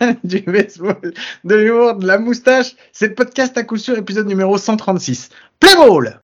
du baseball, de l'humour, de la moustache. C'est le podcast à coup sûr, épisode numéro 136. Play ball!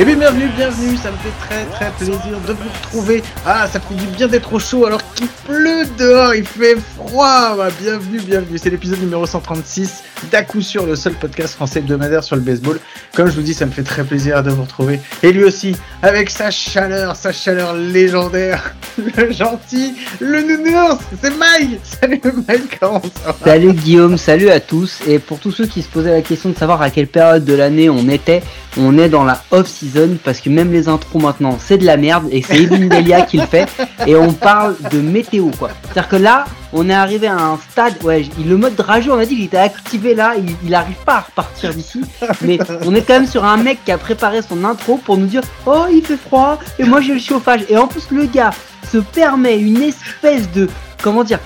Et bien bienvenue, bienvenue, ça me fait très très plaisir de vous retrouver. Ah, ça fait du bien d'être au chaud alors qu'il pleut dehors, il fait Bah, bienvenue, bienvenue, c'est l'épisode numéro 136 d'à coup sûr le seul podcast français hebdomadaire sur le baseball. Comme je vous dis, ça me fait très plaisir de vous retrouver. Et lui aussi, avec sa chaleur, sa chaleur légendaire, le gentil, le nounours, c'est Mike Salut Mike, comment ça va Salut Guillaume, salut à tous. Et pour tous ceux qui se posaient la question de savoir à quelle période de l'année on était, on est dans la off-season parce que même les intros maintenant c'est de la merde et c'est Edwin Delia qui le fait et on parle de météo quoi. C'est-à-dire que là on est arrivé à un stade, ouais, le mode rageux on a dit qu'il était activé là, il, il arrive pas à repartir d'ici, mais on est quand même sur un mec qui a préparé son intro pour nous dire oh il fait froid et moi j'ai le chauffage. Et en plus le gars se permet une espèce de comment dire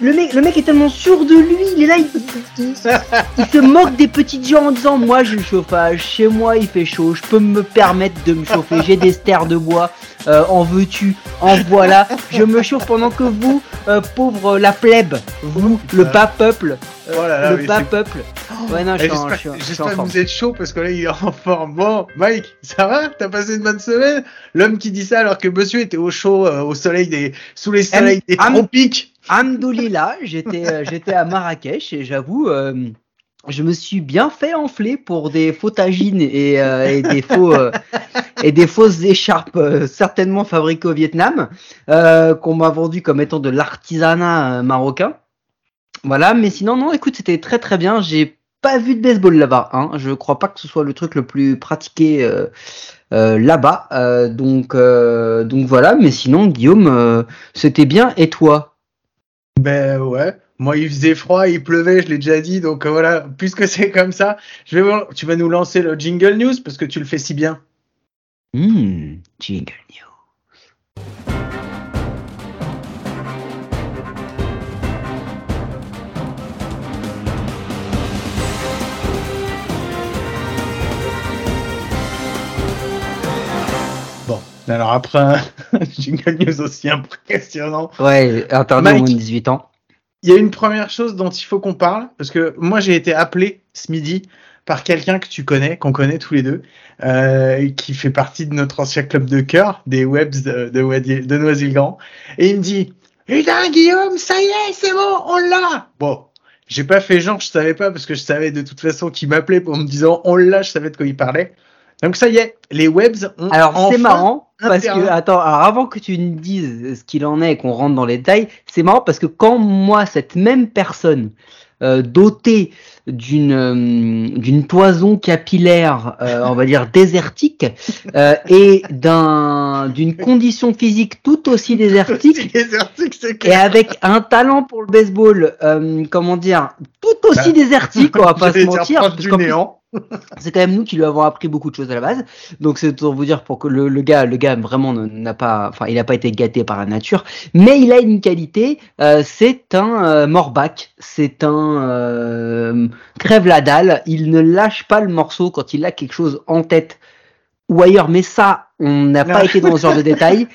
le mec, le mec est tellement sûr de lui, il est là, il, se moque des petites gens en disant Moi j'ai le chauffage, chez moi il fait chaud, je peux me permettre de me chauffer, j'ai des stères de bois, euh, en veux-tu, en voilà, je me chauffe pendant que vous, euh, pauvre la plèbe, vous, le bas peuple, euh, le bas peuple. Ouais, non, J'espère que vous êtes chaud parce que là il est en forme. Bon, Mike, ça va? T'as passé une bonne semaine? L'homme qui dit ça alors que monsieur était au chaud, au soleil des, sous les soleils des tropiques. Amdoulila, j'étais euh, j'étais à Marrakech et j'avoue, euh, je me suis bien fait enfler pour des faux tagines et, euh, des faux et des fausses écharpes certainement fabriquées au Vietnam qu'on m'a vendu comme étant de l'artisanat marocain. Voilà, mais sinon non, écoute, c'était très très bien. J'ai pas vu de baseball là-bas. Hein. Je crois pas que ce soit le truc le plus pratiqué là-bas. donc donc voilà, mais sinon Guillaume, c'était bien. Et toi? Ben ouais. Moi, il faisait froid, il pleuvait, je l'ai déjà dit. Donc euh, voilà, puisque c'est comme ça, je vais voir, tu vas nous lancer le jingle news parce que tu le fais si bien. Mmh, jingle news. Alors après un jingle news aussi impressionnant. Ouais, interdit moins de 18 ans. Il y a une première chose dont il faut qu'on parle, parce que moi j'ai été appelé ce midi par quelqu'un que tu connais, qu'on connaît tous les deux, euh, qui fait partie de notre ancien club de cœur, des Webs de, de, de Noisy-le-Grand. Et il me dit, Putain Guillaume, ça y est, c'est bon, on l'a Bon, j'ai pas fait genre, je savais pas, parce que je savais de toute façon qu'il m'appelait pour me disant on l'a, je savais de quoi il parlait. Donc ça y est, les webs ont. Alors c'est marrant parce que attends, alors avant que tu nous dises ce qu'il en est et qu'on rentre dans les détails, c'est marrant parce que quand moi cette même personne euh, dotée d'une euh, d'une toison capillaire, euh, on va dire désertique, euh, et d'un d'une condition physique tout aussi désertique, désertique et avec un talent pour le baseball, euh, comment dire, tout aussi bah, désertique, on va pas se mentir, parce du néant c'est quand même nous qui lui avons appris beaucoup de choses à la base. Donc c'est pour vous dire pour que le, gars, le gars vraiment n'a pas, enfin il n'a pas été gâté par la nature, mais il a une qualité, euh, c'est un euh, morbac, c'est un euh, crève la dalle. Il ne lâche pas le morceau quand il a quelque chose en tête ou ailleurs, mais ça, on n'a pas été dans ce genre de détails.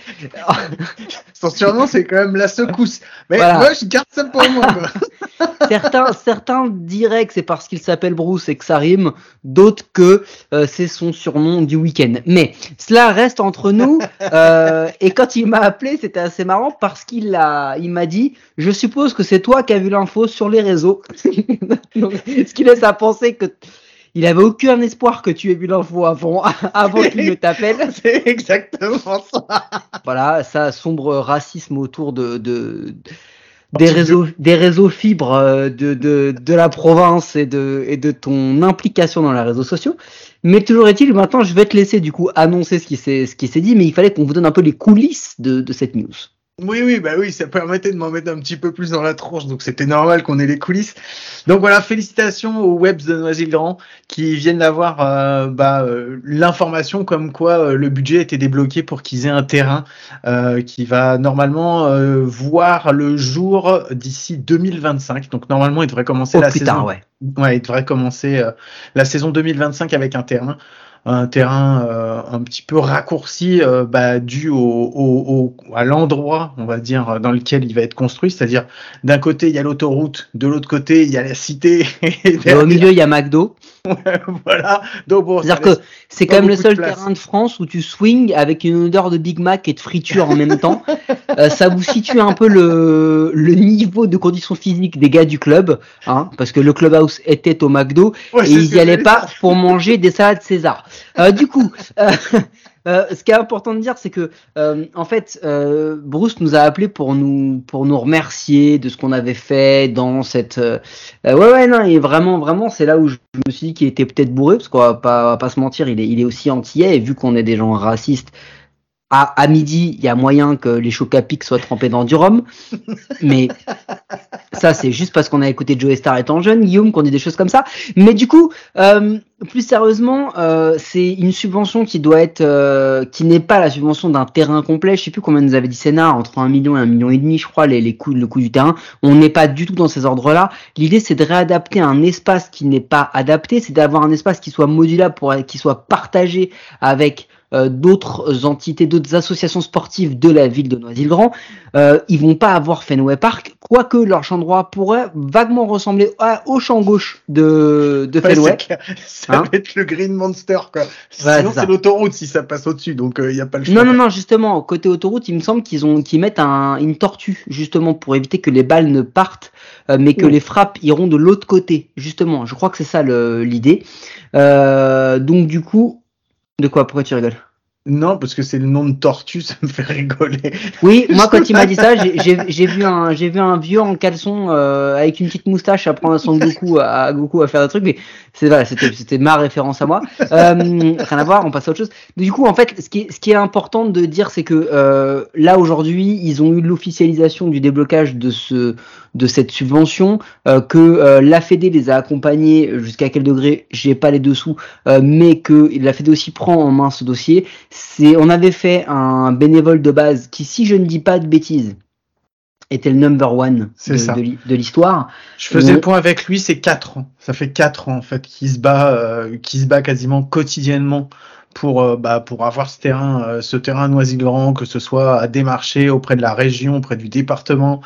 Son surnom, c'est quand même la secousse. Mais moi, je garde ça pour moi. Certains, certains diraient que c'est parce qu'il s'appelle Bruce et que ça rime, d'autres que euh, c'est son surnom du week-end. Mais cela reste entre nous. Euh, et quand il m'a appelé, c'était assez marrant parce qu'il a, il m'a dit, je suppose que c'est toi qui as vu l'info sur les réseaux. ce qui laisse à penser que il avait aucun espoir que tu aies vu l'info avant, avant qu'il ne t'appelle. C'est exactement ça. Voilà, ça sombre racisme autour de, de des réseaux, des réseaux fibres euh, de, de, de la province et de, et de ton implication dans les réseaux sociaux. Mais toujours est-il, maintenant, je vais te laisser du coup annoncer ce qui s'est, ce qui s'est dit, mais il fallait qu'on vous donne un peu les coulisses de, de cette news. Oui, oui, bah oui, ça permettait de m'en mettre un petit peu plus dans la tronche, donc c'était normal qu'on ait les coulisses. Donc voilà, félicitations aux webs de Noisy-le-Grand qui viennent d'avoir euh, bah, euh, l'information comme quoi euh, le budget était débloqué pour qu'ils aient un terrain qui va normalement voir le jour d'ici 2025. Donc normalement, il devrait commencer oh, la putain, saison. Ouais. ouais, il devrait commencer la saison 2025 avec un terrain un terrain euh, un petit peu raccourci euh, bah, dû au, au, au à l'endroit, on va dire, dans lequel il va être construit. C'est-à-dire, d'un côté, il y a l'autoroute, de l'autre côté, il y a la cité. Et, au milieu, il y a McDo. voilà. Donc bon, C'est-à-dire que c'est quand même le seul terrain de France où tu swings avec une odeur de Big Mac et de friture en même temps. Euh, ça vous situe un peu le, le niveau de conditions physiques des gars du club, hein, parce que le clubhouse était au McDo Ouais, et ils ce y que allaient pas pour manger des salades César. Euh, du coup, euh, euh, ce qui est important de dire, c'est que euh, en fait, euh, Bruce nous a appelé pour nous pour nous remercier de ce qu'on avait fait dans cette. ouais, ouais, non, et vraiment, vraiment, c'est là où je me suis dit qu'il était peut-être bourré, parce qu'on va pas, pas se mentir, il est, il est aussi antillais, et vu qu'on est des gens racistes. À, à midi, il y a moyen que les pic soient trempés dans du rhum. Mais ça, c'est juste parce qu'on a écouté Joe Star étant jeune, Guillaume, qu'on dit des choses comme ça. Mais du coup, euh, plus sérieusement, euh, c'est une subvention qui doit être, euh, qui n'est pas la subvention d'un terrain complet. Je sais plus combien nous avait dit Sénat, entre un million et un million et demi, je crois, les, les coûts, le coût du terrain. On n'est pas du tout dans ces ordres-là. L'idée, c'est de réadapter un espace qui n'est pas adapté, c'est d'avoir un espace qui soit modulable pour, qui soit partagé avec euh, d'autres entités, d'autres associations sportives de la ville de Noisy-le-Grand. Euh, ils vont pas avoir Fenway Park, quoique leur champ droit pourrait vaguement ressembler à- au champ gauche de, de Ouais, Fenway. ça Hein va être le Green Monster, quoi. Ouais, Sinon, c'est l'autoroute si ça passe au-dessus, donc il n'y a pas le choix. Non, non, non, justement, côté autoroute, il me semble qu'ils ont, qu'ils mettent un, une tortue, justement, pour éviter que les balles ne partent, euh, mais que les frappes iront de l'autre côté, justement. Je crois que c'est ça l'idée. Euh, donc, du coup, de quoi? Pourquoi tu rigoles? Non, parce que c'est le nom de tortue, ça me fait rigoler. Oui, moi, quand il m'a dit ça, j'ai- vu un, j'ai vu un vieux en caleçon euh, avec une petite moustache à prendre son Goku à, à Goku à faire des trucs, mais c'est voilà, c'était ma référence à moi. Euh, rien à voir, on passe à autre chose. Du coup, en fait, ce qui est, ce qui est important de dire, c'est que euh, là aujourd'hui, ils ont eu l'officialisation du déblocage de ce de cette subvention, euh, que euh, la Fédé les a accompagnés jusqu'à quel degré, j'ai pas les dessous, euh, mais que la Fédé aussi prend en main ce dossier. C'est, on avait fait un bénévole de base qui, si je ne dis pas de bêtises, était le number one de, l'histoire. Je faisais le point avec lui, c'est quatre ans. Ça fait quatre ans en fait qu'il se bat, euh, qu'il se bat quasiment quotidiennement pour euh, bah, pour avoir ce terrain, euh, ce terrain Noisy-le-Grand, que ce soit à démarcher auprès de la région, auprès du département,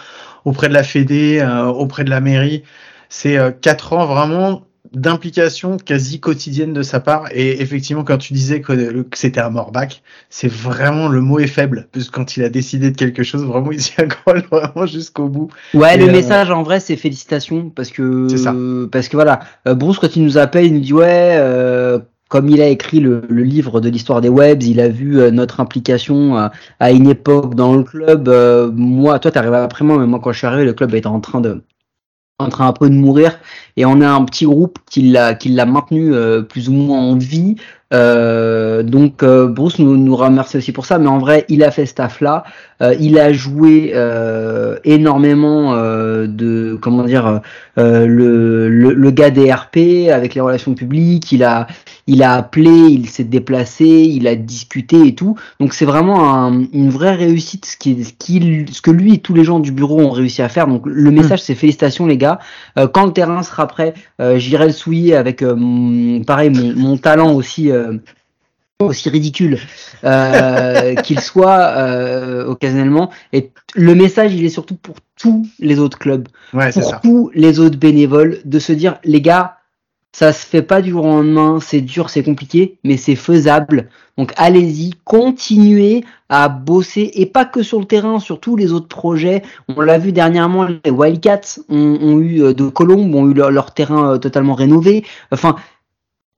auprès de la Fédé, euh, auprès de la mairie. C'est euh, quatre ans vraiment d'implication quasi quotidienne de sa part. Et effectivement, quand tu disais que, que c'était un Morbac, c'est vraiment le mot est faible, parce que quand il a décidé de quelque chose, vraiment il s'y accroche vraiment jusqu'au bout. Ouais, Et, le euh, message en vrai, c'est félicitations parce que ça. parce que voilà, euh, Bruce quand il nous appelle, il nous dit ouais. euh, comme il a écrit le, le livre de l'histoire des webs, il a vu euh, notre implication euh, à une époque dans le club. euh, moi, toi, t'es arrivé après moi, mais moi, quand je suis arrivé, le club était en train de, en train un peu de mourir, et on a un petit groupe qui l'a, qui l'a maintenu euh, plus ou moins en vie. Euh, donc euh, Bruce nous, nous remercie aussi pour ça, mais en vrai, il a fait ce taf-là. Euh, il a joué euh, énormément euh, de comment dire le, le, le gars des RP avec les relations publiques. Il a il a appelé, il s'est déplacé, il a discuté et tout. Donc c'est vraiment un- une vraie réussite ce qui ce que lui et tous les gens du bureau ont réussi à faire. Donc le message c'est félicitations les gars. Euh, quand le terrain sera prêt, euh, j'irai le souiller avec euh, mon- pareil mon, mon talent aussi. aussi ridicule euh, qu'il soit euh, occasionnellement et le message il est surtout pour tous les autres clubs Ouais, pour tous les autres bénévoles de se dire les gars ça se fait pas du jour au lendemain c'est dur c'est compliqué mais c'est faisable. Donc allez-y continuez à bosser et pas que sur le terrain sur tous les autres projets. On l'a vu dernièrement les Wildcats ont, eu euh, de Colombes ont eu leur, leur terrain euh, totalement rénové. Enfin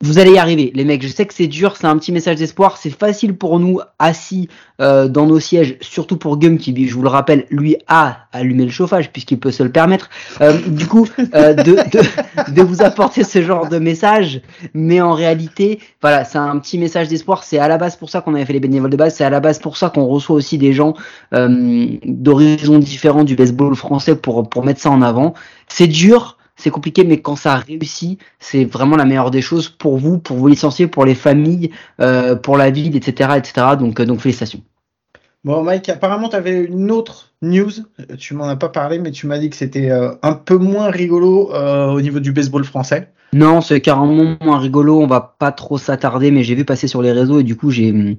vous allez y arriver, les mecs. Je sais que c'est dur, c'est un petit message d'espoir. C'est facile pour nous, assis euh, dans nos sièges, surtout pour Gum qui, je vous le rappelle, lui a allumé le chauffage puisqu'il peut se le permettre. Euh, du coup, euh, de, de, de, vous apporter ce genre de message. Mais en réalité, voilà, c'est un petit message d'espoir. C'est à la base pour ça qu'on avait fait les bénévoles de base. C'est à la base pour ça qu'on reçoit aussi des gens d'horizons différents du baseball français pour pour mettre ça en avant. C'est dur c'est compliqué, mais quand ça réussit, c'est vraiment la meilleure des choses pour vous, pour vos licenciés, pour les familles, euh, pour la ville, etc., etc. Donc, euh, donc félicitations. Bon, Mike, apparemment, tu avais une autre news. Tu m'en as pas parlé, mais tu m'as dit que c'était euh, un peu moins rigolo au niveau du baseball français. Non, c'est carrément moins rigolo. On va pas trop s'attarder, mais j'ai vu passer sur les réseaux et du coup, j'ai hum,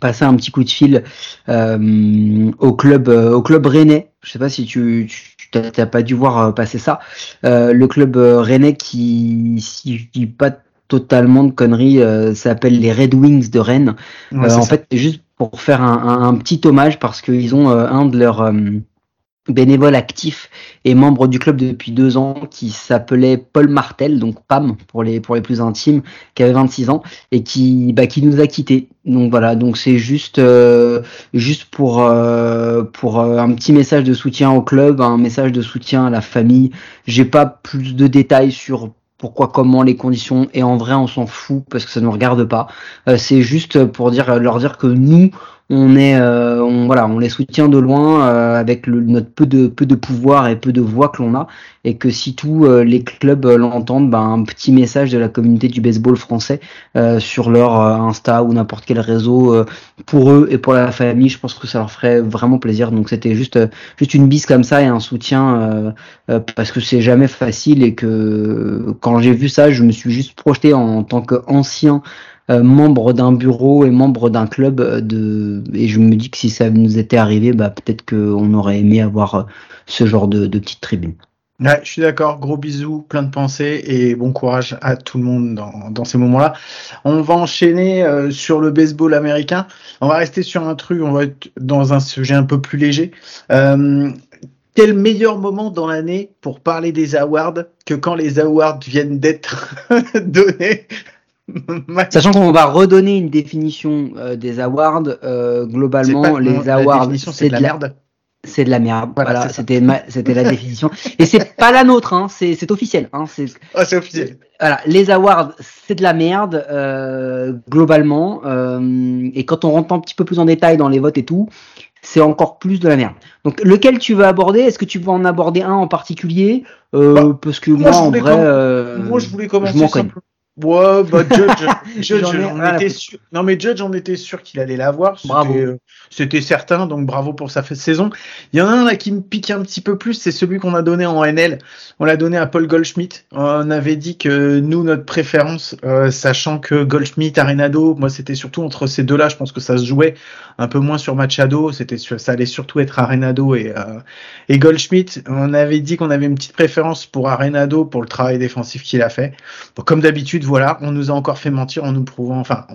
passé un petit coup de fil au club, au club rennais. Je sais pas si tu t'as pas dû voir euh, passer ça. Euh, le club euh, rennais qui, si je dis pas totalement de conneries, s'appelle les Red Wings de Rennes. en fait, c'est juste pour faire un, un, petit hommage parce qu'ils ont un de leurs bénévole actif et membre du club depuis deux ans qui s'appelait Paul Martel, donc Pam pour les pour les plus intimes, qui avait 26 ans et qui bah, qui nous a quittés. Donc voilà, donc c'est juste euh, juste pour euh, pour euh, un petit message de soutien au club, un message de soutien à la famille. J'ai pas plus de détails sur pourquoi, comment, les conditions. Et en vrai, on s'en fout parce que ça ne nous regarde pas. c'est juste pour dire leur dire que nous on est euh, voilà on les soutient de loin euh, avec le, notre peu de peu de pouvoir et peu de voix que l'on a. Et que si tous euh, les clubs l'entendent ben, un petit message de la communauté du baseball français sur leur Insta ou n'importe quel réseau pour eux et pour la famille je pense que ça leur ferait vraiment plaisir. Donc c'était juste juste une bise comme ça et un soutien parce que c'est jamais facile et que quand j'ai vu ça je me suis juste projeté en tant qu'ancien membre d'un bureau et membre d'un club euh, de et je me dis que si ça nous était arrivé bah peut-être qu'on aurait aimé avoir euh, ce genre de, de petite tribune Ouais, je suis d'accord. Gros bisous, plein de pensées et bon courage à tout le monde dans, dans ces moments-là. On va enchaîner sur le baseball américain. On va rester sur un truc, on va être dans un sujet un peu plus léger. Euh, quel meilleur moment dans l'année pour parler des awards que quand les awards viennent d'être donnés? Sachant qu'on va redonner une définition euh, des awards, euh, globalement, les awards, c'est de la merde. C'est de la merde. Voilà, c'était c'était la définition. Et c'est pas la nôtre, hein, c'est officiel. Hein, c'est ah, c'est officiel. Voilà, les awards, c'est de la merde euh, globalement. et quand on rentre un petit peu plus en détail dans les votes et tout, c'est encore plus de la merde. Donc, lequel tu veux aborder? Est-ce que tu veux en aborder un en particulier? Bah, Parce que moi, en vrai, moi, je voulais commencer Ouais, bah Judge, Judge on était sûr. Non mais Judge, on était sûr qu'il allait l'avoir. C'était certain, donc bravo pour sa saison. Il y en a un là qui me pique un petit peu plus, c'est celui qu'on a donné en NL. On l'a donné à Paul Goldschmidt. On avait dit que nous, notre préférence, euh, sachant que Goldschmidt, Arenado, moi c'était surtout entre ces deux-là, je pense que ça se jouait un peu moins sur Machado, c'était ça allait surtout être Arenado et, euh, et Goldschmidt. On avait dit qu'on avait une petite préférence pour Arenado pour le travail défensif qu'il a fait. comme d'habitude, voilà, on nous a encore fait mentir en nous prouvant, enfin,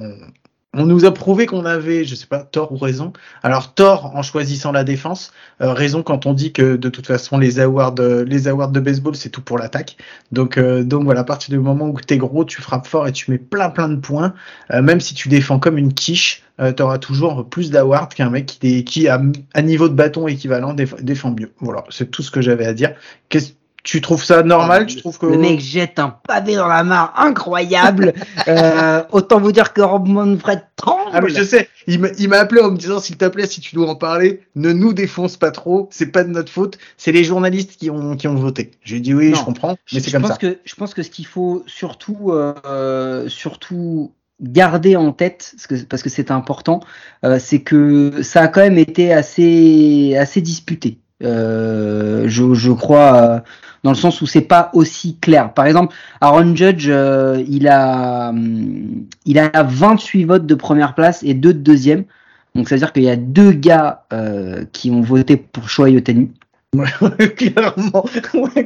on, nous a prouvé qu'on avait, je sais pas, tort ou raison. Alors tort en choisissant la défense, euh, raison quand on dit que de toute façon les awards, euh, de baseball c'est tout pour l'attaque. Donc euh, donc voilà, à partir du moment où t'es gros, tu frappes fort et tu mets plein plein de points, même si tu défends comme une quiche, tu auras toujours plus d'awards qu'un mec qui, qui a un niveau de bâton équivalent défend mieux. Voilà, c'est tout ce que j'avais à dire. Tu trouves ça normal? Tu trouves que le mec jette un pavé dans la mare incroyable euh, Autant vous dire que Rob Manfred tremble. Ah mais je sais, il m'a appelé en me disant s'il te plaît, si tu dois en parler, ne nous défonce pas trop. C'est pas de notre faute. C'est les journalistes qui ont qui ont voté. J'ai dit oui, je comprends, mais c'est comme pense ça. Que, je pense que ce qu'il faut surtout euh, surtout garder en tête, parce que parce que c'est important, euh, c'est que ça a quand même été assez assez disputé. Euh, je, je crois dans le sens où c'est pas aussi clair. Par exemple, Aaron Judge, euh, il a hum, il a 28 votes de première place et 2 de deuxième. Donc ça veut dire qu'il y a deux gars euh, qui ont voté pour Shohei Otani. clairement,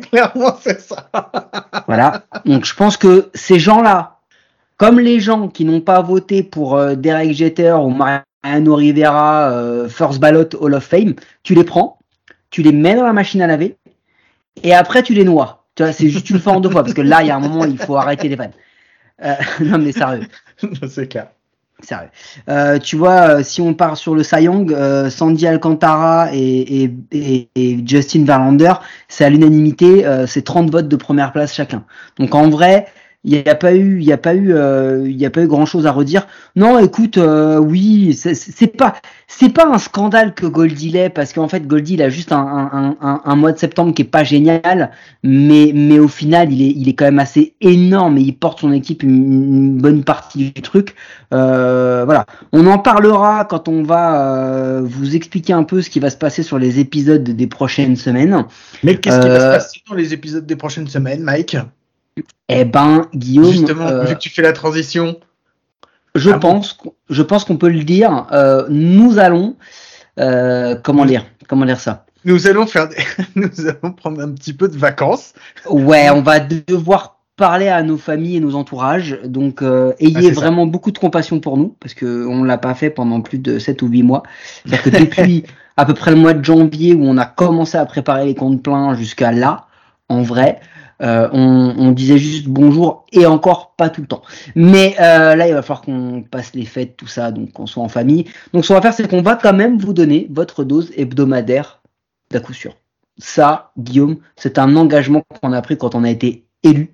clairement c'est ça. voilà. Donc je pense que ces gens-là, comme les gens qui n'ont pas voté pour euh, Derek Jeter ou Mariano Rivera, First Ballot Hall of Fame, tu les prends, tu les mets dans la machine à laver et après tu les noies. Tu vois, c'est juste une fois en deux fois, parce que là, il y a un moment, il faut arrêter les vannes. Euh, non mais sérieux. c'est clair. Sérieux. Euh, tu vois, euh, si on part sur le Sayong, euh, Sandy Alcantara et, et, et, et Justin Verlander, c'est à l'unanimité, euh, c'est 30 votes de première place chacun. Donc en vrai, il n'y a pas eu, il y a pas eu, euh, il y a pas eu grand chose à redire. Non, écoute, euh, oui, c'est- pas, c'est pas un scandale que Goldie l'ait parce qu'en fait Goldie il a juste un, un, un, un mois de septembre qui est pas génial, mais mais au final il est, il est quand même assez énorme et il porte son équipe une, une bonne partie du truc. Euh, voilà, on en parlera quand on va euh, vous expliquer un peu ce qui va se passer sur les épisodes des prochaines semaines. Mais qu'est-ce qui va se Euh, passer dans les épisodes des prochaines semaines, Mike? Eh ben, Guillaume, Justement, euh, vu que tu fais la transition. Je Ah pense, qu'on- je pense qu'on peut le dire. euh, nous allons, euh, comment dire, comment dire ça? Nous allons faire, des... nous allons prendre un petit peu de vacances. Ouais, on va devoir parler à nos familles et nos entourages. Donc, Ah, ayez ça. vraiment beaucoup de compassion pour nous, parce que on l'a pas fait pendant plus de 7 ou 8 mois. C'est-à-dire que depuis à peu près le mois de janvier où on a commencé à préparer les comptes pleins jusqu'à là, en vrai, euh, on, disait juste bonjour et encore pas tout le temps. Mais euh, là, il va falloir qu'on passe les fêtes, tout ça, donc qu'on soit en famille. Donc, ce qu'on va faire, c'est qu'on va quand même vous donner votre dose hebdomadaire d'à coup sûr. Ça, Guillaume, c'est un engagement qu'on a pris quand on a été élu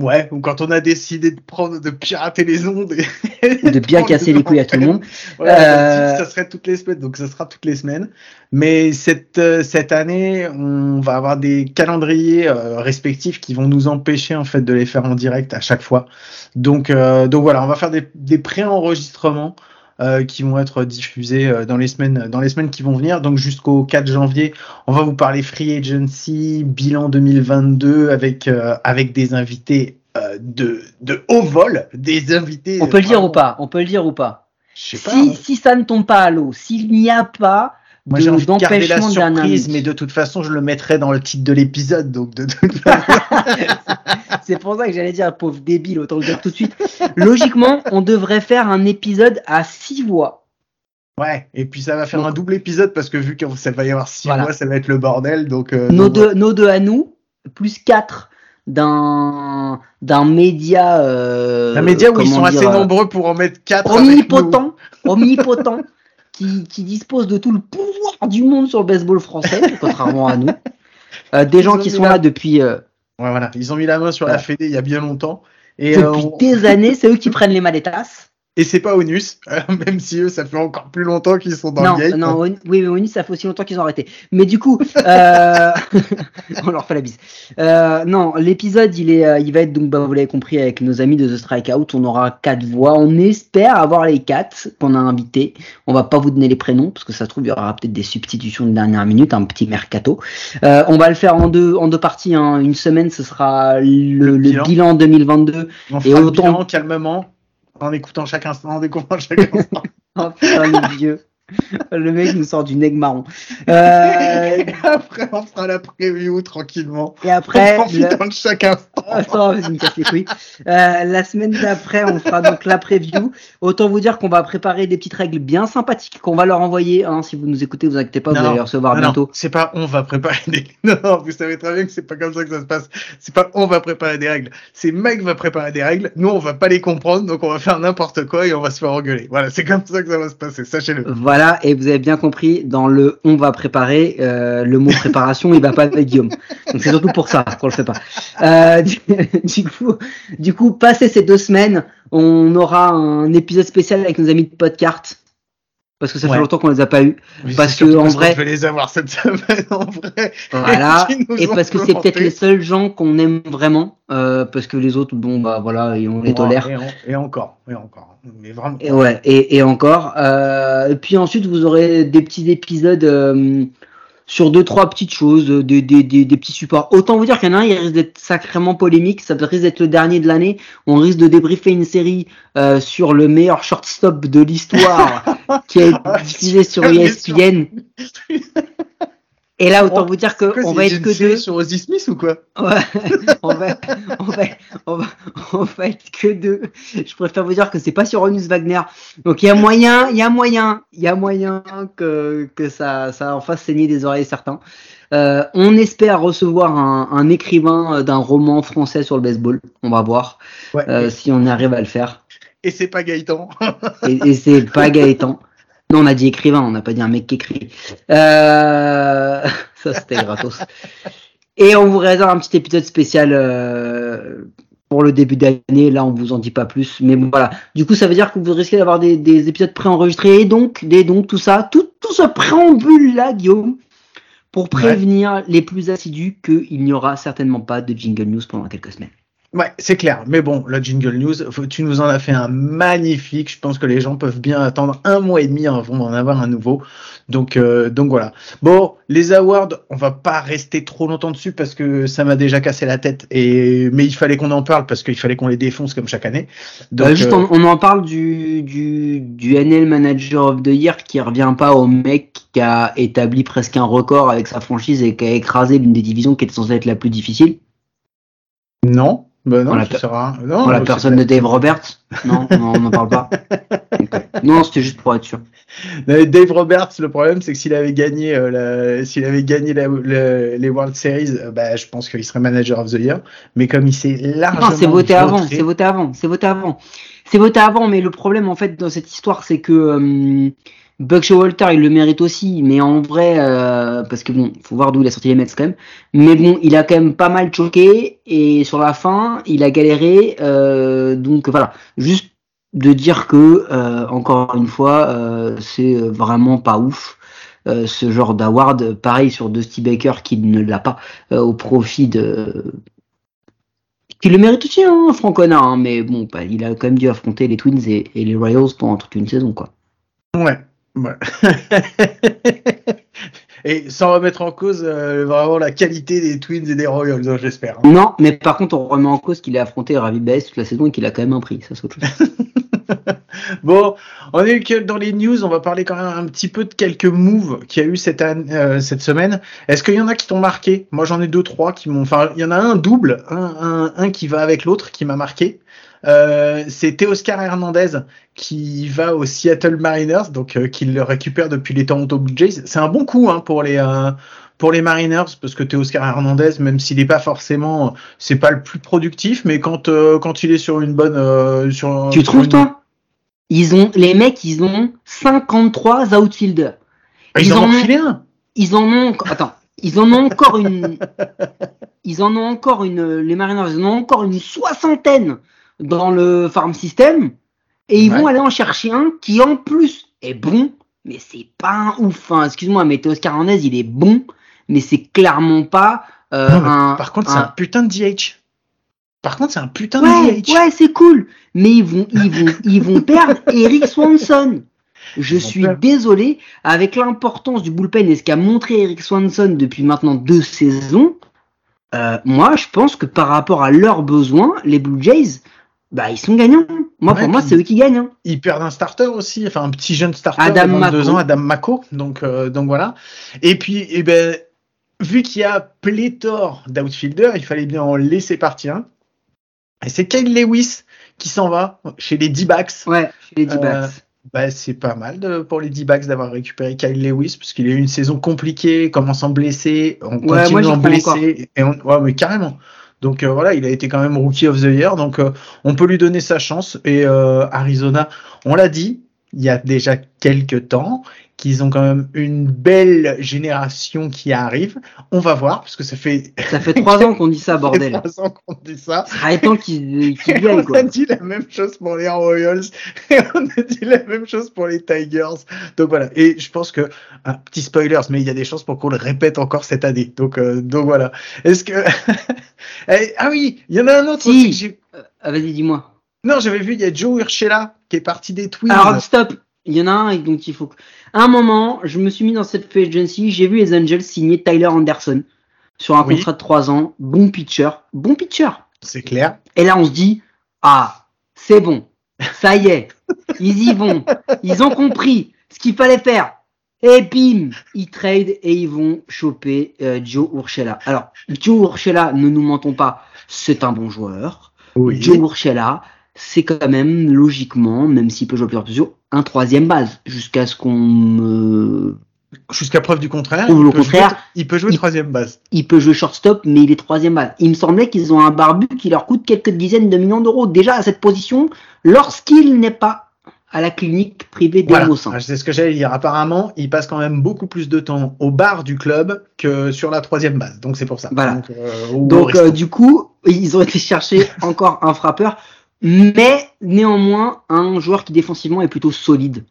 Ouais, ou quand on a décidé de prendre, de pirater les ondes et ou de bien casser les couilles à tout le monde. Voilà, Euh, ça serait toutes les semaines, donc ça sera toutes les semaines. Mais cette euh, cette année, on va avoir des calendriers euh, respectifs qui vont nous empêcher en fait de les faire en direct à chaque fois. Donc euh, donc voilà, on va faire des des pré-enregistrements euh, qui vont être diffusés euh, dans les semaines dans les semaines qui vont venir. Donc jusqu'au 4 janvier, on va vous parler free agency, bilan 2022 avec euh, avec des invités euh, de de haut vol, des invités. On peut le dire ou vraiment- pas? On peut le dire ou pas? Si, hein. si ça ne tombe pas à l'eau, s'il n'y a pas Moi, j'ai envie de garder la surprise, mais de toute façon, je le mettrai dans le titre de l'épisode. Donc, de toute façon, C'est pour ça que j'allais dire pauvre débile, autant le dire tout de suite. Logiquement, on devrait faire un épisode à six voix. ouais. Et puis, ça va faire Donc- un double épisode parce que vu que ça va y avoir six Voilà. mois, ça va être le bordel. Donc, euh, Nos donc, deux, nos deux à nous, plus quatre d'un d'un média. Euh, Un média où ils sont assez dire, euh, nombreux pour en mettre quatre. omnipotent, omnipotent, qui, qui dispose de tout le pouvoir du monde sur le baseball français, contrairement à nous. Euh, des Ils gens qui sont la- là depuis, euh. Ouais, voilà. Ils ont mis la main sur la. Fédé il y a bien longtemps. Et, euh, depuis on- des années, c'est eux qui prennent les maletas. Et c'est pas Onus, même si eux, ça fait encore plus longtemps qu'ils sont dans non, le game. non, Oni- oui, mais Oni, ça fait aussi longtemps qu'ils ont arrêté. Mais du coup, euh... on leur fait la bise. Euh, non, l'épisode, il est, euh, il va être donc, bah, vous l'avez compris, avec nos amis de The Strikeout. On aura quatre voix. On espère avoir les quatre qu'on a invités. On va pas vous donner les prénoms parce que ça se trouve il y aura peut-être des substitutions de dernière minute, un petit mercato. On va le faire en deux, en deux parties. hein. Une semaine, ce sera le, le bilan. bilan 2022. On Et fera le autant- bilan calmement, en écoutant chaque instant, en découvrant chaque instant. Oh putain, le vieux. Le mec nous sort du neg marron. Euh, Et après, on fera la preview tranquillement. et après, en le- profitant de chaque instant. Attends, vas-y, me casse les couilles. Euh, la semaine d'après, on fera donc la preview. Autant vous dire qu'on va préparer des petites règles bien sympathiques qu'on va leur envoyer. Hein, si vous nous écoutez, vous inquiétez pas, Non, vous allez les recevoir Non, non, bientôt. c'est pas on va préparer des. Non, vous savez très bien que c'est pas comme ça que ça se passe. C'est pas on va préparer des règles. C'est Mike va préparer des règles. Nous, on va pas les comprendre, donc on va faire n'importe quoi et on va se faire engueuler. Voilà, c'est comme ça que ça va se passer. Sachez-le. Voilà, et vous avez bien compris, dans le on va préparer, euh, le mot préparation, il va pas avec Guillaume. Donc c'est surtout pour ça qu'on le fait pas. Euh, du, du coup, du coup, passé ces deux semaines, on aura un épisode spécial avec nos amis de Podcart. Parce que ça Ouais. fait longtemps qu'on les a pas eu. Mais Parce que, en parce vrai- je vais les avoir cette semaine en vrai. Voilà. Et parce que c'est peut-être les seuls gens qu'on aime vraiment, euh, parce que les autres, bon bah voilà, et on les Bon, tolère. Et, en- et encore, et encore. Mais vraiment. Et ouais, et, et encore. Euh, et puis ensuite, vous aurez des petits épisodes euh, sur deux trois petites choses, euh, des, des, des, des petits supports. Autant vous dire qu'il y en a un, il risque d'être sacrément polémique. Ça risque d'être le dernier de l'année. On risque de débriefer une série euh, sur le meilleur shortstop de l'histoire qui est diffusé sur ESPN. Et là, autant vous dire qu'on va être que deux. sur Ozzy Smith ou quoi? Ouais, on va, on va, on va, on va être que deux. Je préfère vous dire que c'est pas sur Onus Wagner. Donc il y a moyen, il y a moyen, il y a moyen que, que ça, ça en fasse saigner des oreilles certains. Euh, on espère recevoir un, un écrivain d'un roman français sur le baseball. On va voir Ouais. euh, si on arrive à le faire. Et c'est pas Gaëtan. Et, et c'est pas Gaëtan. Non, on a dit écrivain, on n'a pas dit un mec qui écrit. Euh... Ça, c'était gratos. Et on vous réserve un petit épisode spécial euh, pour le début d'année. Là, on vous en dit pas plus. Mais bon, voilà. Du coup, ça veut dire que vous risquez d'avoir des, des épisodes préenregistrés. Et donc, des, donc tout ça, tout, tout ce préambule-là, Guillaume, pour prévenir les plus assidus qu'il n'y aura certainement pas de jingle news pendant quelques semaines. Ouais, c'est clair. Mais bon, la jingle news, tu nous en as fait un magnifique. Je pense que les gens peuvent bien attendre un mois et demi avant d'en avoir un nouveau. Donc, euh, donc voilà. Bon, les awards, on va pas rester trop longtemps dessus parce que ça m'a déjà cassé la tête. Et mais il fallait qu'on en parle parce qu'il fallait qu'on les défonce comme chaque année. Donc, Euh, juste, euh, on, on en parle du, du, du NL Manager of the Year qui revient pas au mec qui a établi presque un record avec sa franchise et qui a écrasé l'une des divisions qui était censée être la plus difficile. non, bah non, Voilà, ça sert à- non, Pour la c'est personne de Dave Roberts. Non, non, on n'en parle pas. Non, c'était juste pour être sûr. Dave Roberts, le problème, c'est que s'il avait gagné, euh, s'il avait gagné la- le- les World Series, euh, bah, je pense qu'il serait manager of the year. Mais comme il s'est largement Non, c'est voté avant, c'est voté avant, c'est voté avant. C'est voté avant, mais le problème en fait dans cette histoire, c'est que euh, Buck Showalter, il le mérite aussi, mais en vrai, euh, parce que bon, faut voir d'où il a sorti les Mets quand même. Mais bon, il a quand même pas mal choqué et sur la fin, il a galéré. euh, donc voilà, juste de dire que euh, encore une fois, c'est vraiment pas ouf. ce genre d'award, pareil sur Dusty Baker qui ne l'a pas au profit de qui le mérite aussi, hein, hein, mais bon, bah, il a quand même dû affronter les Twins et les Royals pendant toute une saison, quoi. Ouais. Ouais. et sans remettre en cause euh, vraiment la qualité des Twins et des Royals, hein, j'espère. hein. Non, mais par contre, on remet en cause qu'il a affronté Ravi Baez toute la saison et qu'il a quand même un prix, ça c'est autre chose. Bon, on est que dans les news, on va parler quand même un petit peu de quelques moves qu'il y a eu cette, année, euh, cette semaine. Est-ce qu'il y en a qui t'ont marqué? Moi, j'en ai deux, trois qui m'ont. Enfin, il y en a un double, un, un, un qui va avec l'autre, qui m'a marqué. Euh, c'est Teoscar Hernandez qui va aux Seattle Mariners, donc euh, qu'il le récupère depuis les Toronto Blue Jays. C'est un bon coup hein, pour les euh, pour les Mariners parce que Teoscar Hernandez, même s'il n'est pas forcément, c'est pas le plus productif, mais quand euh, quand il est sur une bonne euh, sur tu sur trouves, une- toi? Ils ont, Les mecs, ils ont 53 outfielders. Ils, Ils en en ont filé un. Ils en ont encore. Attends, ils en ont encore une. Ils en ont encore une. Les Mariners, ils en ont encore une soixantaine dans le farm system. Et ils Ouais. vont aller en chercher un qui, en plus, est bon. Mais c'est pas un ouf. Hein. Excuse-moi, mais Hernandez, il est bon. Mais c'est clairement pas euh, Non, un. Par contre, c'est un- putain de DH. Par contre, c'est un putain Ouais, de DH. ouais, c'est cool. Mais ils vont, ils vont, ils vont perdre Eric Swanson. Je suis désolé, avec l'importance du bullpen et ce qu'a montré Eric Swanson depuis maintenant deux saisons, euh, moi, je pense que par rapport à leurs besoins, les Blue Jays, bah, ils sont gagnants. Moi, Ouais, pour moi, c'est eux qui gagnent. hein. Ils perdent un starter aussi, enfin un petit jeune starter Adam de 22 Mako. ans, Adam Mako. Donc, euh, donc voilà. Et puis, eh ben, vu qu'il y a pléthore d'outfielders, il fallait bien en laisser partir un. Et c'est Kyle Lewis qui s'en va chez les D-backs. Ouais, chez les Euh, D-backs. Bah, c'est pas mal de- pour les D-backs d'avoir récupéré Kyle Lewis parce qu'il a eu une saison compliquée, commençant blessé, on continue en blessé, et on, ouais, mais carrément. Donc euh, voilà, il a été quand même rookie of the year, donc euh, on peut lui donner sa chance. Et euh, Arizona, on l'a dit, il y a déjà quelques temps qu'ils ont quand même une belle génération qui arrive. On va voir parce que ça fait Ça fait trois ans qu'on dit ça, bordel. trois ans qu'on dit ça. Ça serait temps qu'ils Et aillent, on quoi. a dit la même chose pour les Royals et on a dit la même chose pour les Tigers. Donc voilà. Et je pense que un petit spoilers, mais il y a des chances pour qu'on le répète encore cette année. Donc euh, donc voilà. Est-ce que Eh, ah oui, il y en a un autre Si. aussi que j'ai- Ah, Vas-y, dis-moi. Non, j'avais vu il y a Joe Urshela qui est parti des Twins. Alors stop, il y en a un et donc il faut. À un moment, je me suis mis dans cette free agency, j'ai vu les Angels signer Tyler Anderson sur un Oui. contrat de 3 ans, bon pitcher, bon pitcher. C'est clair. Et là on se dit ah c'est bon, ça y est, ils y vont, ils ont compris ce qu'il fallait faire. Et bim, ils trade et ils vont choper euh, Joe Urshela. Alors Joe Urshela, ne nous mentons pas, c'est un bon joueur. Oui. Joe Urshela, c'est quand même logiquement, même s'il peut jouer plusieurs positions, un troisième base jusqu'à ce qu'on me Jusqu'à preuve du contraire. Ou il le peut contraire, jouer- il peut jouer il- troisième base. Il peut jouer shortstop, mais il est troisième base. Il me semblait qu'ils ont un barbu qui leur coûte quelques dizaines de millions d'euros déjà à cette position, lorsqu'il n'est pas à la clinique privée des Voilà. Ah, C'est ce que j'allais dire. Apparemment, il passe quand même beaucoup plus de temps au bar du club que sur la troisième base. Donc c'est pour ça. Voilà. Donc, euh, Donc euh, du coup, ils ont été chercher encore un frappeur, mais néanmoins un joueur qui défensivement est plutôt solide.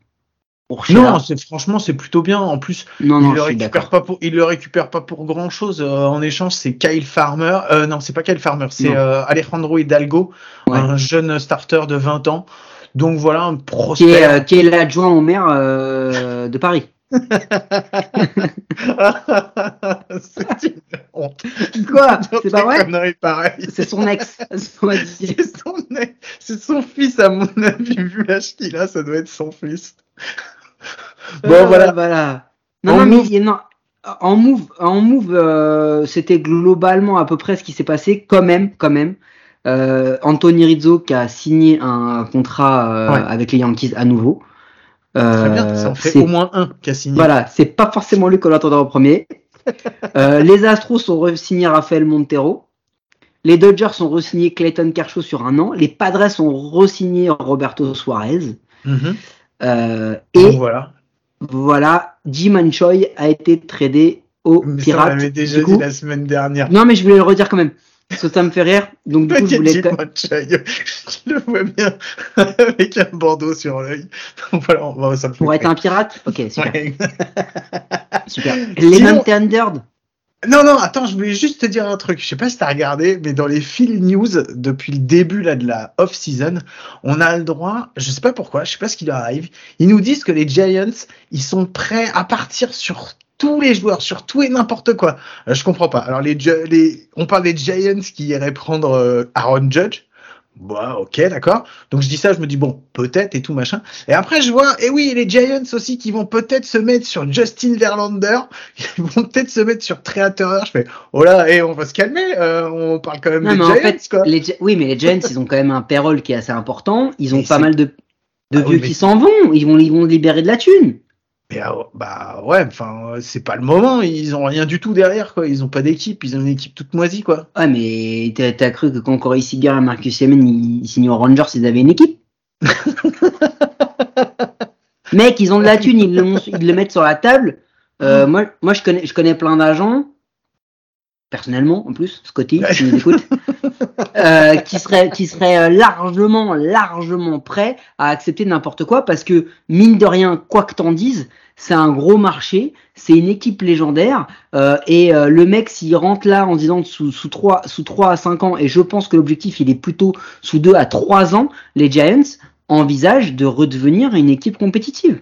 Pour non, c'est franchement c'est plutôt bien. En plus, non, il non, le je suis récupère pas pour, il le récupère pas pour grand chose. en échange, c'est Kyle Farmer. Euh, non, c'est pas Kyle Farmer, c'est euh, Alejandro Hidalgo, Ouais. un jeune starter de 20 ans. Donc voilà, un Qui est, prospect. euh, qui est l'adjoint au maire euh, de Paris. c'est une honte. Quoi? C'est pas vrai? C'est son ex. C'est son, son fils, à mon avis, vu l'âge qu'il a, ça doit être son fils. Bon, Euh, voilà. voilà. Non, En non, mais move- il- non. En move, en move, euh, c'était globalement à peu près ce qui s'est passé. Quand même, quand même. Euh, Anthony Rizzo qui a signé un contrat euh, Ouais. avec les Yankees à nouveau. Très bien, Euh, ça en fait au moins un qui a signé. Voilà, c'est pas forcément lui qu'on attendait en premier. Euh, les Astros ont re-signé Rafael Montero. Les Dodgers ont re-signé Clayton Kershaw sur un an. Les Padres ont re-signé Roberto Suarez. Mhm. Euh, Donc et voilà. voilà, Jim Choi a été tradé aux Mais ça, on Pirates. l'avait déjà Du dit coup- la semaine dernière. Non, mais je voulais le redire quand même. Parce que ça me fait rire. Donc du coup, je voulais. Je le vois bien avec un bandeau sur l'œil. Donc voilà, on va- ça me fait Pour être un pirate? Ok, super. Ouais. super. Sinon- Les non-tendered Non, non, attends, je voulais juste te dire un truc. Je sais pas si t'as regardé, mais dans les Phil News, depuis le début là, de la off-season, on a le droit, je sais pas pourquoi, je sais pas ce qui leur arrive, ils nous disent que les Giants, ils sont prêts à partir sur tous les joueurs, sur tout et n'importe quoi. Euh, je comprends pas. Alors, les, les, on parle des Giants qui iraient prendre euh, Aaron Judge. Bah, ok, d'accord. Donc je dis ça, je me dis bon, peut-être et tout machin. Et après je vois, et oui, les Giants aussi qui vont peut-être se mettre sur Justin Verlander, ils vont peut-être se mettre sur Trey. Je fais, oh là, et on va se calmer. euh, on parle quand même Non, des mais Giants, en fait, quoi. les oui, mais les Giants, ils ont quand même un payroll qui est assez important. Ils ont pas mal de, de Ah oui, vieux mais qui s'en vont. Ils vont, ils vont libérer de la thune. Mais, ah, bah ouais, enfin, euh, c'est pas le moment. Ils ont rien du tout derrière, quoi. Ils ont pas d'équipe. Ils ont une équipe toute moisie, quoi. Ouais, mais t'as cru que quand Corey Seager et Marcus Semen ils, ils signaient aux Rangers, ils avaient une équipe? Mec, ils ont de la thune, ils le, mon- ils le mettent sur la table. Euh, moi, moi, je connais, je connais plein d'agents, personnellement en plus, Scotty, si nous écoutes, euh, qui seraient, qui seraient euh, largement, largement prêts à accepter n'importe quoi parce que mine de rien, quoi que t'en dises, c'est un gros marché, c'est une équipe légendaire euh, et euh, le mec s'il rentre là en disant sous sous 3 sous 3 à 5 ans et je pense que l'objectif il est plutôt sous 2 à 3 ans, les Giants envisagent de redevenir une équipe compétitive.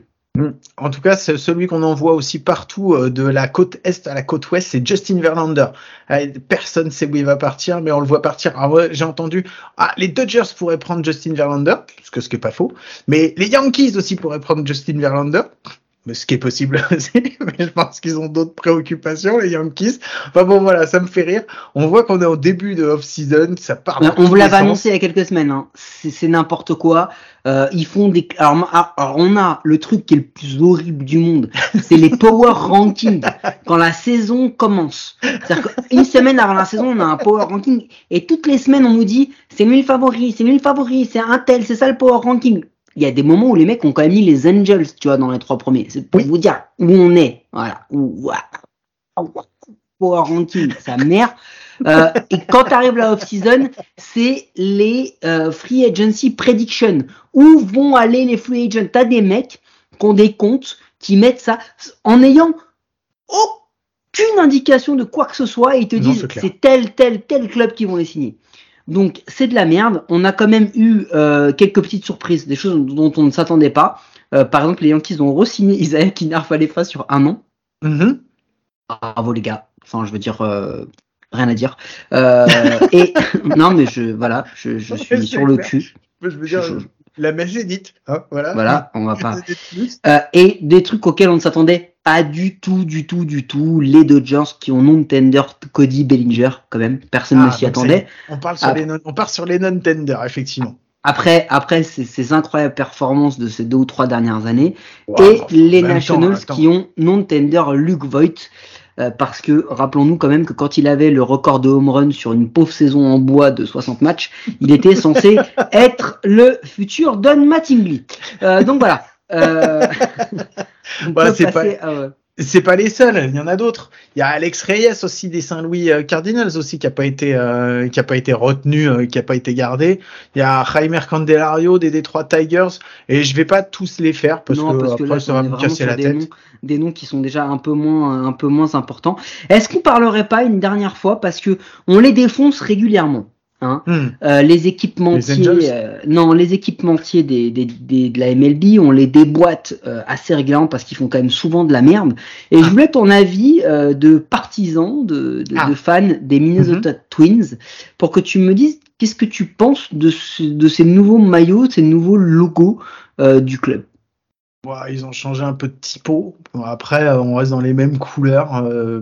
En tout cas, c'est celui qu'on envoie aussi partout euh, de la côte est à la côte ouest, c'est Justin Verlander. Euh, Personne sait où il va partir, mais on le voit partir. J'ai entendu, ah, les Dodgers pourraient prendre Justin Verlander, ce que ce qui est pas faux, mais les Yankees aussi pourraient prendre Justin Verlander. Mais ce qui est possible aussi, mais je pense qu'ils ont d'autres préoccupations, les Yankees. Enfin bon, voilà, ça me fait rire. On voit qu'on est au début de off-season, ça part. dans on vous l'avait annoncé il y a quelques semaines. Hein. C'est n'importe quoi. Euh, ils font des. Alors, ah, alors, on a le truc qui est le plus horrible du monde. C'est les power rankings quand la saison commence. C'est-à-dire qu'une semaine avant la saison, on a un power ranking et toutes les semaines, on nous dit c'est lui le favori, c'est lui le favori, c'est un tel, c'est ça le power ranking. Il y a des moments où les mecs ont quand même mis les Angels, tu vois, dans les trois premiers. C'est pour Oui. vous dire où on est. Voilà. Power ranking, sa mère. Euh, et quand arrive la off-season, c'est les euh, free agency prediction. Où vont aller les free agents? T'as des mecs qui ont des comptes, qui mettent ça en ayant aucune indication de quoi que ce soit et ils te Non, disent c'est tel, tel, tel club qui vont les signer. Donc c'est de la merde. On a quand même eu euh, quelques petites surprises, des choses dont on ne s'attendait pas. Euh, par exemple, les Yankees ont re-signé Isaiah Kinarfalefa sur un an. Mhm. Bravo les gars. Enfin, je veux dire, euh, rien à dire. Euh, et non, mais je, voilà, je, suis sur le cul. Je veux dire, Je- la mèche est dite. Hein, voilà. Voilà, on va pas. Euh, et des trucs auxquels on ne s'attendait pas du tout, du tout, du tout. Les Dodgers qui ont non-tender Cody Bellinger, quand même. Personne ne Ah, s'y donc attendait. On parle sur les non, on part sur les non-tenders, effectivement. Après, après ces, ces incroyables performances de ces deux ou trois dernières années, et les Nationals qui ont non-tender Luke Voigt, euh, parce que rappelons-nous quand même que quand il avait le record de home run sur une pauvre saison en bois de 60 matchs, il était censé être le futur Don Mattingly. Euh, donc voilà. Euh, Bah, c'est passer à- C'est pas les seuls, il y en a d'autres. Il y a Alex Reyes aussi des Saint-Louis euh, Cardinals aussi qui a pas été euh, qui a pas été retenu, euh, qui a pas été gardé. Il y a Jaimer Candelario des Detroit Tigers et je vais pas tous les faire parce non, que, parce que après là, ça va me casser la des tête. noms, des noms qui sont déjà un peu moins, un peu moins importants. Est-ce qu'on parlerait pas une dernière fois parce que on les défonce régulièrement, hein Hmm. Euh, les équipementiers, Les euh, non, les équipementiers des, des, des- de la MLB, on les déboîte euh, assez régulièrement parce qu'ils font quand même souvent de la merde. Et je Ah. voulais ton avis euh, de partisan, de, de, Ah. de fan des Minnesota Twins, pour que tu me dises qu'est-ce que tu penses de, ce- de ces nouveaux maillots, ces nouveaux logos euh, du club? Ouais, ils ont changé un peu de typo. Après, euh, on reste dans les mêmes couleurs. euh,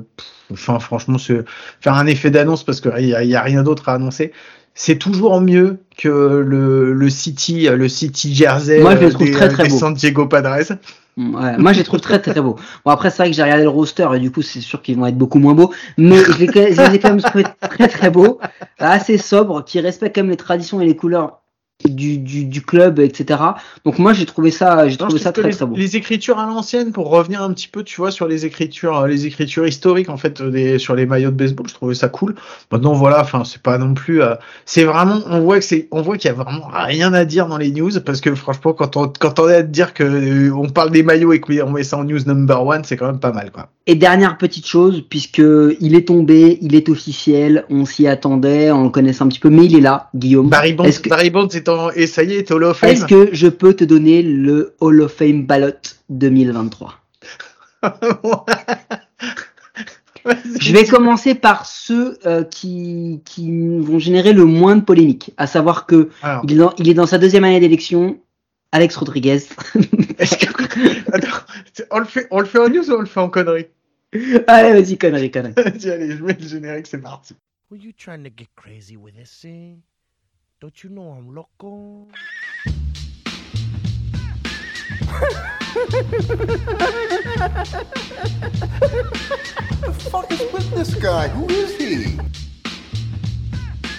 enfin, franchement, c'est faire un effet d'annonce parce qu'il y a, y a rien d'autre à annoncer. C'est toujours mieux que le, le City, le City Jersey Moi, je le euh, trouve des, très, très des. San Diego Padres. Ouais, moi je les trouve très très beaux. Bon après c'est vrai que j'ai regardé le roster et du coup c'est sûr qu'ils vont être beaucoup moins beaux, mais je les, ai quand même trouvés très très beaux, assez sobres, qui respectent quand même les traditions et les couleurs du, du, du club, etc. Donc moi j'ai trouvé ça, j'ai trouvé ça très les, très beau. les écritures à l'ancienne, pour revenir un petit peu, tu vois, sur les écritures, euh, les écritures historiques en fait, euh, des, sur les maillots de baseball, je trouvais ça cool. Maintenant, voilà, enfin, c'est pas non plus, euh, c'est vraiment, on voit que c'est, on voit qu'il y a vraiment rien à dire dans les news parce que franchement, quand on, quand on est à dire que euh, on parle des maillots et qu'on met ça en news number one, c'est quand même pas mal, quoi. Et dernière petite chose, puisque il est tombé, il est officiel, on s'y attendait, on le connaissait un petit peu, mais il est là, Guillaume. Barry Bonds, Barry Bonds est en, et ça y est, Hall of Est-ce Fame. que je peux te donner le Hall of Fame ballot 2023 Vas-y. Je vais commencer par ceux euh, qui, qui vont générer le moins de polémique, à savoir que Alors, il est dans, il est dans sa deuxième année d'élection. Alex Rodriguez. est-ce que, attends, on le fait, on le fait en news ou on le fait en connerie? allez, vas-y, connerie, connerie. Vas-y, allez, je mets le générique, c'est parti. Were you trying to get crazy with this thing? Don't you know I'm loco? fuck is with this guy? Who is he?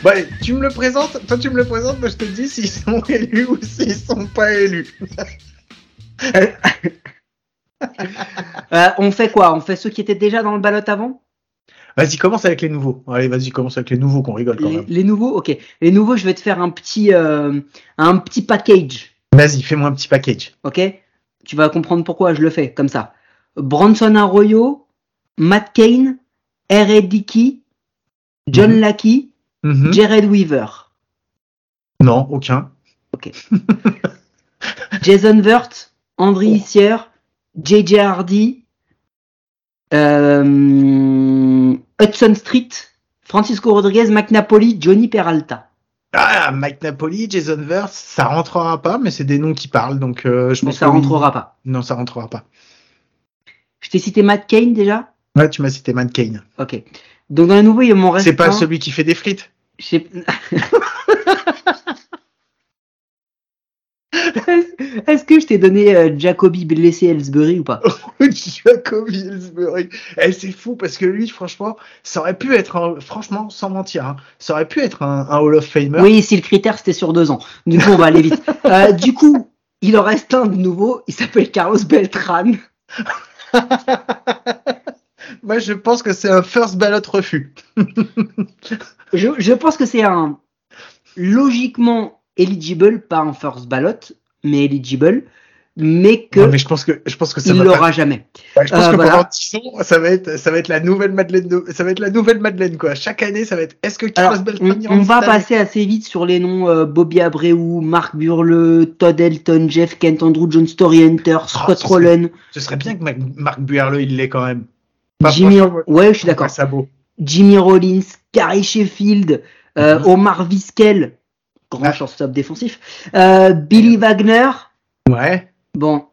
Bah, tu me le présentes, toi tu me le présentes, moi je te dis s'ils sont élus ou s'ils sont pas élus. Euh, on fait quoi? On fait ceux qui étaient déjà dans le ballot avant? Vas-y, commence avec les nouveaux. Allez, vas-y, commence avec les nouveaux qu'on rigole quand les, même. les nouveaux, ok. Les nouveaux, je vais te faire un petit, euh, un petit package, Vas-y, fais-moi un petit package. ok Tu vas comprendre pourquoi je le fais comme ça. Bronson Arroyo, Matt Kane, R.A. Dickey, John Mhm. Lackey, Mhm. Jared Weaver. Non, aucun. Jason Vert, André Oh. Issier, JJ Hardy, Hudson Street, Francisco Rodriguez, McNapoli, Johnny Peralta. Ah, Mike Napoli, Jason Verse, ça rentrera pas, mais c'est des noms qui parlent, donc euh, je Mais pense ça que oui. rentrera pas. Non, ça rentrera pas. Je t'ai cité Matt Kane déjà? Ouais, tu m'as cité Matt Kane. Ok. Donc dans les nouveaux, il m'en reste C'est pas celui qui fait des frites? Est-ce que je t'ai donné euh, Jacoby blessé Ellsbury ou pas? Jacob Hillsbury. Eh, c'est fou parce que lui, franchement, ça aurait pu être, un- franchement, sans mentir, hein, ça aurait pu être un, un Hall of Famer. Oui, si le critère c'était sur deux ans. Du coup, on va aller vite. Euh, du coup, il en reste un de nouveau. Il s'appelle Carlos Beltran. Moi, je pense que c'est un first ballot refus. Je, je pense que c'est un logiquement eligible, pas un first ballot, mais eligible, mais que Non, mais je pense que, je pense que ça il va pas- l'aura jamais. Ouais, je pense Euh, que voilà. pendant 10 ans, ça va être, ça va être la nouvelle Madeleine de, ça va être la nouvelle Madeleine, quoi. Chaque année, ça va être, est-ce que Carlos Beltran on, on va passer assez vite sur les noms euh, Bobby Abreu, Mark Burle, Todd Elton, Jeff Kent, Andrew John Story Hunter, Scott ce serait- Rowland, Ce serait bien que Mac- Marc Buerle, il l'ait quand même. Pas Jimmy. Ouais, je suis d'accord. Jimmy Rollins, Gary Sheffield, euh, Mhm. Omar Vizquel, grand Ah. shortstop défensif, euh, Billy Wagner. Ouais. Bon,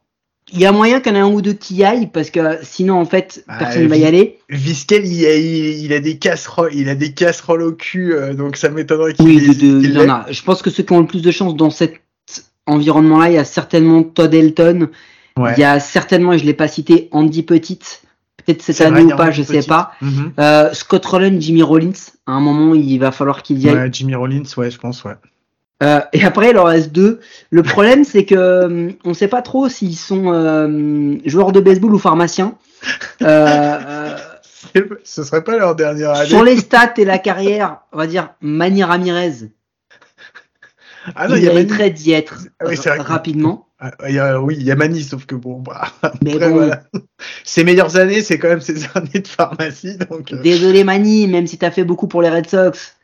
Il y a moyen qu'il y en ait un ou deux qui y aillent parce que sinon en fait Ah, personne ne va y aller. Viskel, il a, il, il a des casseroles, il a des casseroles au cul, euh, donc ça m'étonnerait qu'il Oui, les- de- qu'il il y en a. Je pense que ceux qui ont le plus de chance dans cet environnement-là, il y a certainement Todd Elton, Ouais. il y a certainement, et je l'ai pas cité, Andy Petite, peut-être cette C'est année vrai, ou pas, je sais Pettit. pas. Mhm. Euh, Scott Rowland, Jimmy Rollins, à un moment il va falloir qu'il y aille. Ouais, Jimmy Rollins, ouais, je pense, ouais. Euh, et après, il en reste deux. Le problème, c'est que hum, on sait pas trop s'ils sont euh, joueurs de baseball ou pharmaciens. Euh, euh, Ce serait pas leur dernière année. sur les stats et la carrière, on va dire Manny Ramirez, Ah non, il il y a Mani. mériterait d'y être Ah oui, rapidement. Il y a- oui, il y a Mani, sauf que bon, bah, Mais après, bon, voilà. Ses meilleures années, c'est quand même ses années de pharmacie, donc. euh, désolé Manny, même si t'as fait beaucoup pour les Red Sox.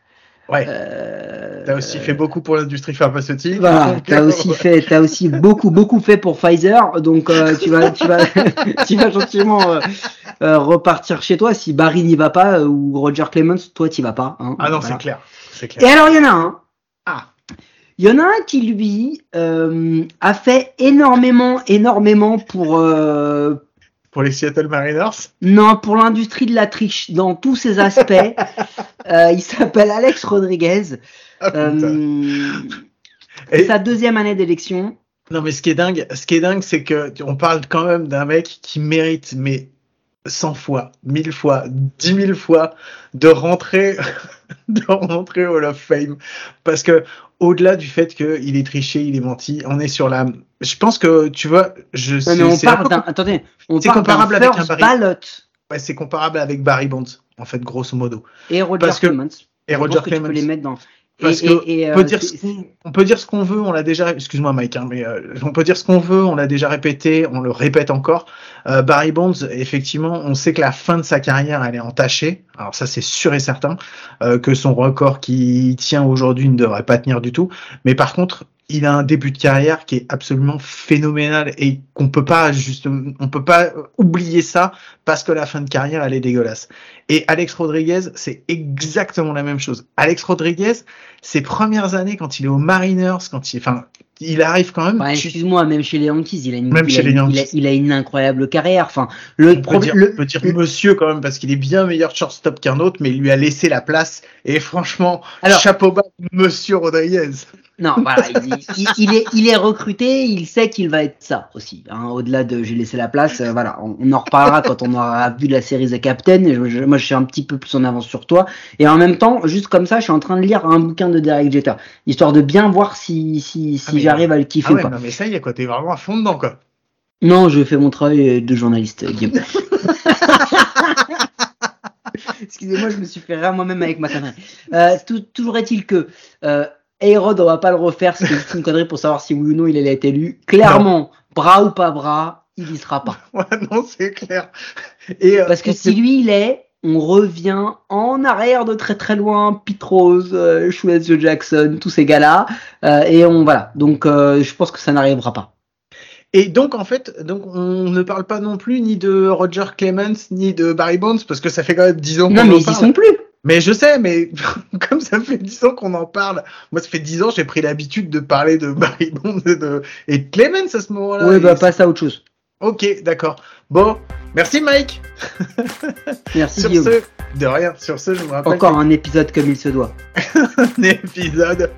Ouais. Euh, T'as aussi fait beaucoup pour l'industrie pharmaceutique. Voilà, t'as euh, aussi fait, t'as aussi beaucoup, beaucoup fait pour Pfizer, donc euh, tu vas, tu vas, tu vas gentiment euh, repartir chez toi. Si Barry n'y va pas ou Roger Clemens, toi t'y vas pas. hein. Ah non, Voilà. c'est clair. C'est Et clair. alors il y en a un. Ah. Il y en a un qui lui euh, a fait énormément, énormément pour euh, Pour les Seattle Mariners. non pour l'industrie de la triche dans tous ses aspects. Euh, il s'appelle Alex Rodriguez. Ah. Euh, Et- sa deuxième année d'élection. Non, mais ce qui est dingue, ce qui est dingue, c'est que on parle quand même d'un mec qui mérite, mais 100 fois, 1000 fois, 10 000 fois de rentrer, de rentrer au Hall of Fame. Parce que, au-delà du fait qu'il est triché, il est menti, on est sur la, je pense que, tu vois, je mais on d'un. Attendez, on d'un comparable avec un Barry. ballot ouais, c'est comparable avec Barry Bonds, en fait, grosso modo. et Roger Parce que- Clemens. Et Je Roger que tu Clemens. peux les mettre dans. Parce et, que et- et, on peut dire c'est- ce qu'on- on peut dire ce qu'on veut, on l'a déjà, excuse-moi Mike, hein, mais euh, on peut dire ce qu'on veut, on l'a déjà répété, on le répète encore. Euh, Barry Bonds, effectivement, on sait que la fin de sa carrière, elle est entachée. Alors ça, c'est sûr et certain euh, que son record qui tient aujourd'hui ne devrait pas tenir du tout. Mais par contre, il a un début de carrière qui est absolument phénoménal et qu'on peut pas justement, on peut pas oublier ça parce que la fin de carrière, elle est dégueulasse. Et Alex Rodriguez, c'est exactement la même chose. Alex Rodriguez, ses premières années quand il est aux Mariners, quand il, enfin, il arrive quand même. Tu- excuse-moi, même chez les Yankees, il a une, Même il chez a les Yankees. il a, il a une incroyable carrière. Enfin, le on peut, problème, dire, le- on peut dire le- monsieur quand même parce qu'il est bien meilleur shortstop qu'un autre, mais il lui a laissé la place. Et franchement, Alors- chapeau bas, monsieur Rodriguez. Non, voilà, il, il- il est, il est recruté, il sait qu'il va être ça aussi. hein, Au-delà de, j'ai laissé la place. euh, voilà, on, on en reparlera quand on aura vu la série The Captain. Et je- je- moi, je suis un petit peu plus en avance sur toi. Et en même temps, juste comme ça, je suis en train de lire un bouquin de Derek Jeter, histoire de bien voir si, si, si Ah, j'arrive à le kiffer Ah ou ouais, pas. non mais ça y est quoi, t'es vraiment à fond dedans quoi. Non, je fais mon travail de journaliste, Guillaume. Excusez-moi, je me suis fait rire moi-même avec ma connerie. Euh, tou- toujours est-il que euh, A-Rod, on va pas le refaire, c'est juste une connerie pour savoir si oui ou non il allait être élu. Clairement, bras ou pas bras, il y sera pas. Ouais, non, c'est clair. Et, euh, Parce que si lui il est, on revient en arrière de très très loin, Pete Rose, euh, Joe Jackson, tous ces gars-là, euh, et on voilà. Donc euh, je pense que ça n'arrivera pas. Et donc en fait, donc on ne parle pas non plus ni de Roger Clemens ni de Barry Bonds parce que ça fait quand même 10 ans qu'on Non mais ils y sont plus. Mais je sais, mais comme ça fait 10 ans qu'on en parle, moi ça fait 10 ans j'ai pris l'habitude de parler de Barry Bonds et de, et de Clemens à ce moment-là. Oui, bah passe à autre chose. Ok, d'accord. Bon, merci Mike. Merci Sur Guillaume. ce, de rien. Sur ce, je vous rappelle Encore un épisode comme il se doit. un épisode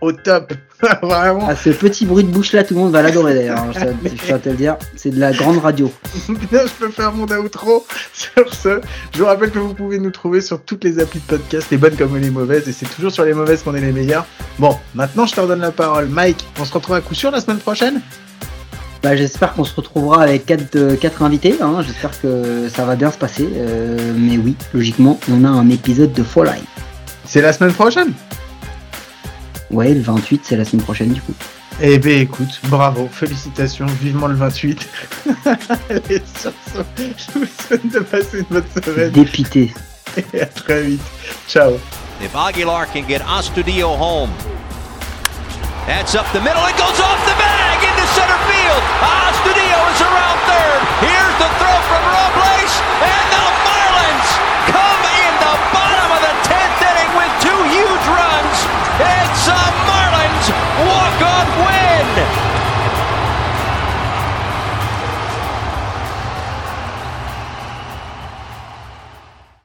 au top. Vraiment. Ah, ce petit bruit de bouche là, tout le monde va l'adorer d'ailleurs. hein, Je à te le dire, c'est de la grande radio. Bien, je peux faire mon outro. Sur ce, je vous rappelle que vous pouvez nous trouver sur toutes les applis de podcast, les bonnes comme les mauvaises, et c'est toujours sur les mauvaises qu'on est les meilleurs. Bon, maintenant je te redonne la parole. Mike, on se retrouve à coup sûr la semaine prochaine? Bah, J'espère qu'on se retrouvera avec quatre, euh, quatre invités. hein, J'espère que ça va bien se passer. euh, mais oui, logiquement, on a un épisode de Fall Line. C'est la semaine prochaine Ouais, le 28, c'est la semaine prochaine du coup. Eh ben écoute, bravo, félicitations, vivement le 28. Allez, sur ce, je vous souhaite de passer une bonne semaine Dépité. et à très vite. Ciao If Aguilar can get Astudillo home. That's up the middle. It goes off the bag into center field. Astudillo